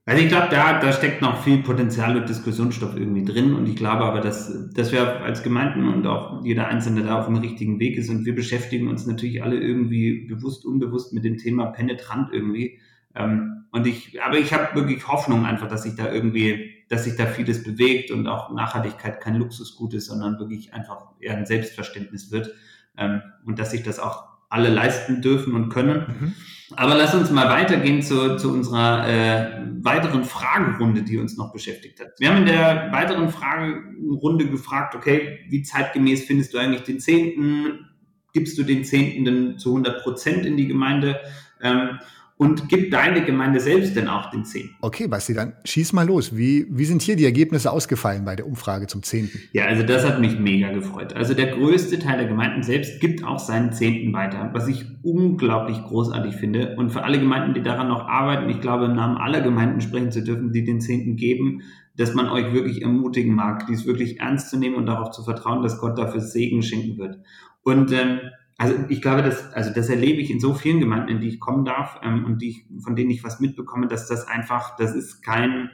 Also ich glaube, da, da steckt noch viel Potenzial und Diskussionsstoff irgendwie drin und ich glaube aber, dass, dass wir als Gemeinden und auch jeder Einzelne da auf dem richtigen Weg ist und wir beschäftigen uns natürlich alle irgendwie bewusst, unbewusst mit dem Thema penetrant irgendwie. Ähm, und ich, aber ich habe wirklich Hoffnung einfach, dass sich da irgendwie dass sich da vieles bewegt und auch Nachhaltigkeit kein Luxusgut ist, sondern wirklich einfach eher ein Selbstverständnis wird ähm, und dass sich das auch alle leisten dürfen und können. Mhm. Aber lass uns mal weitergehen zu, zu unserer äh, weiteren Fragerunde, die uns noch beschäftigt hat. Wir haben in der weiteren Fragerunde gefragt, okay, wie zeitgemäß findest du eigentlich den Zehnten? Gibst du den Zehnten denn zu 100 Prozent in die Gemeinde? Ähm, und gib deine Gemeinde selbst denn auch den Zehnten. Okay, Basti, dann schieß mal los. Wie, wie sind hier die Ergebnisse ausgefallen bei der Umfrage zum Zehnten? Ja, also das hat mich mega gefreut. Also der größte Teil der Gemeinden selbst gibt auch seinen Zehnten weiter, was ich unglaublich großartig finde. Und für alle Gemeinden, die daran noch arbeiten, ich glaube, im Namen aller Gemeinden sprechen zu dürfen, die den Zehnten geben, dass man euch wirklich ermutigen mag, dies wirklich ernst zu nehmen und darauf zu vertrauen, dass Gott dafür Segen schenken wird. Und ähm, also ich glaube, das, also das erlebe ich in so vielen Gemeinden, in die ich kommen darf ähm, und die ich, von denen ich was mitbekomme, dass das einfach, das ist kein,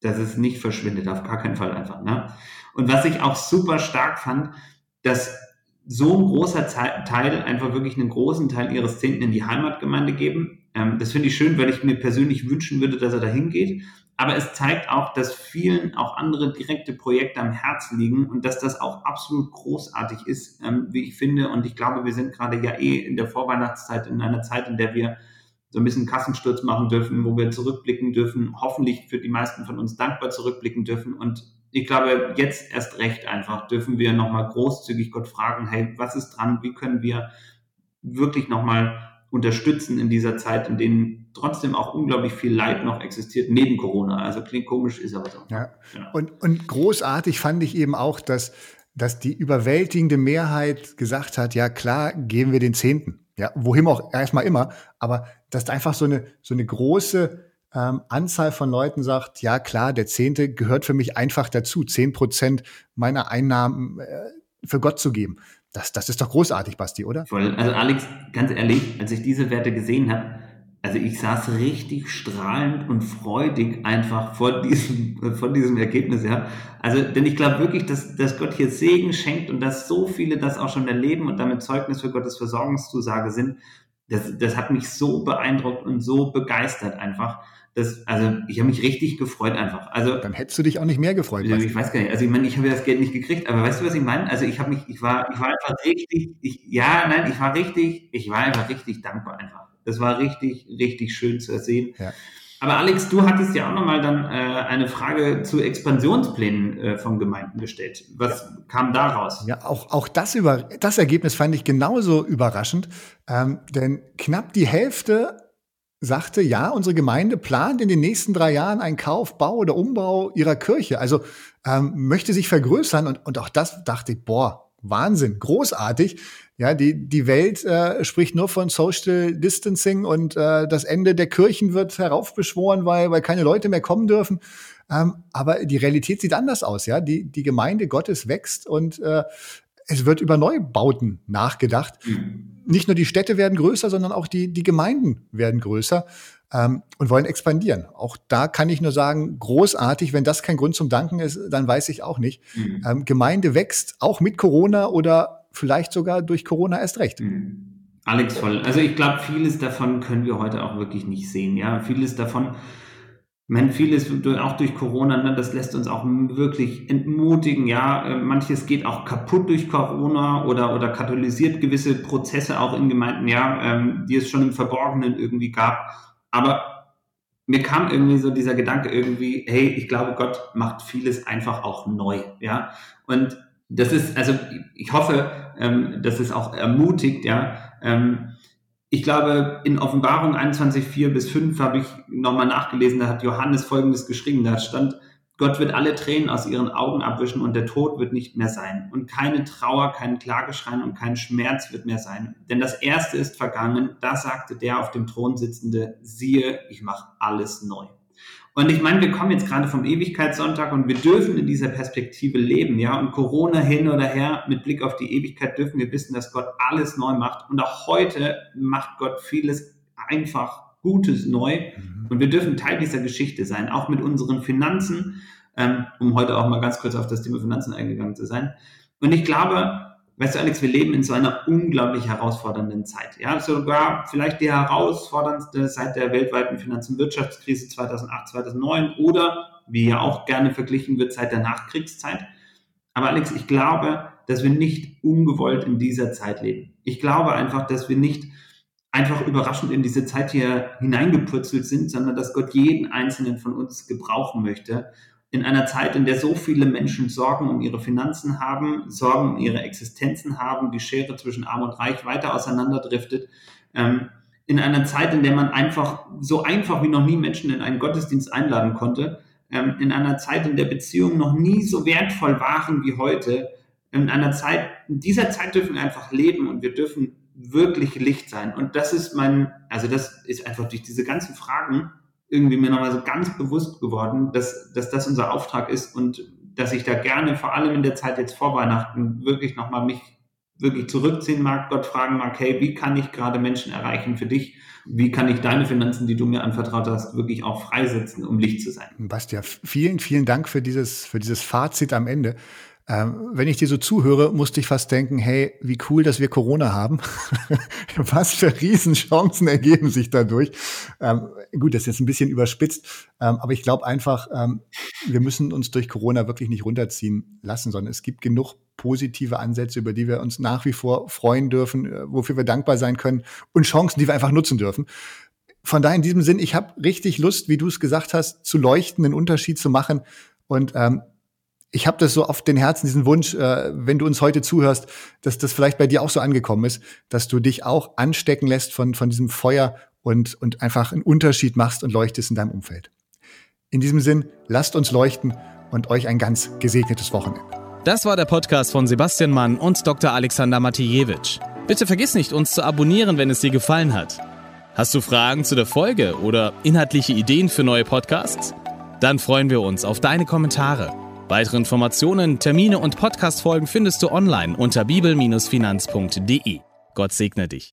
dass es nicht verschwindet, auf gar keinen Fall einfach. Ne? Und was ich auch super stark fand, dass so ein großer Teil einfach wirklich einen großen Teil ihres Zehnten in die Heimatgemeinde geben. Ähm, das finde ich schön, weil ich mir persönlich wünschen würde, dass er dahin geht aber es zeigt auch, dass vielen auch andere direkte Projekte am Herzen liegen und dass das auch absolut großartig ist, ähm, wie ich finde. Und ich glaube, wir sind gerade ja eh in der Vorweihnachtszeit, in einer Zeit, in der wir so ein bisschen Kassensturz machen dürfen, wo wir zurückblicken dürfen, hoffentlich für die meisten von uns dankbar zurückblicken dürfen. Und ich glaube, jetzt erst recht einfach dürfen wir nochmal großzügig Gott fragen, hey, was ist dran? Wie können wir wirklich nochmal unterstützen in dieser Zeit, in denen trotzdem auch unglaublich viel Leid noch existiert neben Corona. Also klingt komisch, ist aber so. Ja. ja. Und, und großartig fand ich eben auch, dass, dass die überwältigende Mehrheit gesagt hat, ja klar, geben wir den Zehnten. Ja, wohin auch erstmal immer, aber dass da einfach so eine, so eine große ähm, Anzahl von Leuten sagt, ja klar, der Zehnte gehört für mich einfach dazu, zehn Prozent meiner Einnahmen äh, für Gott zu geben. Das, das ist doch großartig, Basti, oder? Voll. Also Alex, ganz ehrlich, als ich diese Werte gesehen habe, also ich saß richtig strahlend und freudig einfach vor diesem, vor diesem Ergebnis, ja. Also, denn ich glaube wirklich, dass, dass Gott hier Segen schenkt und dass so viele das auch schon erleben und damit Zeugnis für Gottes Versorgungszusage sind. Das, das hat mich so beeindruckt und so begeistert einfach. Das, also ich habe mich richtig gefreut einfach. Also dann hättest du dich auch nicht mehr gefreut. Also, ich weiß gar nicht. Also ich meine, ich habe ja das Geld nicht gekriegt, aber weißt du, was ich meine? Also ich habe mich, ich war, ich war einfach richtig, ich, ja, nein, ich war richtig, ich war einfach richtig dankbar einfach. Das war richtig, richtig schön zu sehen. Ja. Aber Alex, du hattest ja auch nochmal dann äh, eine Frage zu Expansionsplänen äh, von Gemeinden gestellt. Was ja. kam daraus? Ja, auch, auch das, über, das Ergebnis fand ich genauso überraschend, ähm, denn knapp die Hälfte sagte, ja, unsere Gemeinde plant in den nächsten drei Jahren einen Kauf, Bau oder Umbau ihrer Kirche. Also ähm, möchte sich vergrößern und, und auch das dachte ich, boah, Wahnsinn, großartig. Ja, die, die Welt äh, spricht nur von Social Distancing und äh, das Ende der Kirchen wird heraufbeschworen, weil, weil keine Leute mehr kommen dürfen. Ähm, aber die Realität sieht anders aus, ja. Die, die Gemeinde Gottes wächst und äh, es wird über Neubauten nachgedacht. Mhm nicht nur die Städte werden größer, sondern auch die, die Gemeinden werden größer ähm, und wollen expandieren. Auch da kann ich nur sagen, großartig. Wenn das kein Grund zum Danken ist, dann weiß ich auch nicht. Mhm. Ähm, Gemeinde wächst auch mit Corona oder vielleicht sogar durch Corona erst recht. Mhm. Alex voll. Also ich glaube, vieles davon können wir heute auch wirklich nicht sehen. Ja, vieles davon meine, vieles auch durch Corona, ne, das lässt uns auch wirklich entmutigen. Ja, äh, manches geht auch kaputt durch Corona oder, oder katalysiert gewisse Prozesse auch in Gemeinden, ja, ähm, die es schon im Verborgenen irgendwie gab. Aber mir kam irgendwie so dieser Gedanke irgendwie, hey, ich glaube, Gott macht vieles einfach auch neu, ja. Und das ist, also ich hoffe, ähm, dass es auch ermutigt, ja. Ähm, ich glaube, in Offenbarung 21, 4 bis 5 habe ich nochmal nachgelesen, da hat Johannes Folgendes geschrieben, da stand, Gott wird alle Tränen aus ihren Augen abwischen und der Tod wird nicht mehr sein. Und keine Trauer, kein Klageschreien und kein Schmerz wird mehr sein. Denn das Erste ist vergangen, da sagte der auf dem Thron sitzende, siehe, ich mache alles neu. Und ich meine, wir kommen jetzt gerade vom Ewigkeitssonntag und wir dürfen in dieser Perspektive leben, ja. Und Corona hin oder her, mit Blick auf die Ewigkeit dürfen wir wissen, dass Gott alles neu macht. Und auch heute macht Gott vieles einfach Gutes neu. Mhm. Und wir dürfen Teil dieser Geschichte sein, auch mit unseren Finanzen, ähm, um heute auch mal ganz kurz auf das Thema Finanzen eingegangen zu sein. Und ich glaube, weißt du, Alex, wir leben in so einer unglaublich herausfordernden Zeit. Ja, sogar vielleicht die herausforderndste seit der weltweiten Finanz- und Wirtschaftskrise 2008, 2009 oder, wie ja auch gerne verglichen wird, seit der Nachkriegszeit. Aber Alex, ich glaube, dass wir nicht ungewollt in dieser Zeit leben. Ich glaube einfach, dass wir nicht einfach überraschend in diese Zeit hier hineingepurzelt sind, sondern dass Gott jeden einzelnen von uns gebrauchen möchte in einer Zeit, in der so viele Menschen Sorgen um ihre Finanzen haben, Sorgen um ihre Existenzen haben, die Schere zwischen Arm und Reich weiter auseinanderdriftet, ähm, in einer Zeit, in der man einfach so einfach wie noch nie Menschen in einen Gottesdienst einladen konnte, ähm, in einer Zeit, in der Beziehungen noch nie so wertvoll waren wie heute, in einer Zeit, in dieser Zeit dürfen wir einfach leben und wir dürfen wirklich Licht sein. Und das ist mein, also das ist einfach durch diese ganzen Fragen irgendwie mir nochmal so ganz bewusst geworden, dass, dass das unser Auftrag ist und dass ich da gerne, vor allem in der Zeit jetzt vor Weihnachten, wirklich nochmal mich wirklich zurückziehen mag, Gott fragen mag, hey, wie kann ich gerade Menschen erreichen für dich? Wie kann ich deine Finanzen, die du mir anvertraut hast, wirklich auch freisetzen, um Licht zu sein? Bastian, vielen, vielen Dank für dieses, für dieses Fazit am Ende. Ähm, wenn ich dir so zuhöre, musste ich fast denken, hey, wie cool, dass wir Corona haben. Was für Riesenchancen ergeben sich dadurch. Ähm, gut, das ist jetzt ein bisschen überspitzt, ähm, aber ich glaube einfach, ähm, wir müssen uns durch Corona wirklich nicht runterziehen lassen, sondern es gibt genug positive Ansätze, über die wir uns nach wie vor freuen dürfen, äh, wofür wir dankbar sein können und Chancen, die wir einfach nutzen dürfen. Von daher in diesem Sinn, ich habe richtig Lust, wie du es gesagt hast, zu leuchten, einen Unterschied zu machen. Und ähm, ich habe das so auf den Herzen, diesen Wunsch, äh, wenn du uns heute zuhörst, dass das vielleicht bei dir auch so angekommen ist, dass du dich auch anstecken lässt von, von diesem Feuer und, und einfach einen Unterschied machst und leuchtest in deinem Umfeld. In diesem Sinn, lasst uns leuchten und euch ein ganz gesegnetes Wochenende. Das war der Podcast von Sebastian Mann und Dr. Alexander Matijewitsch. Bitte vergiss nicht, uns zu abonnieren, wenn es dir gefallen hat. Hast du Fragen zu der Folge oder inhaltliche Ideen für neue Podcasts? Dann freuen wir uns auf deine Kommentare. Weitere Informationen, Termine und Podcastfolgen findest du online unter bibel-finanz.de. Gott segne dich.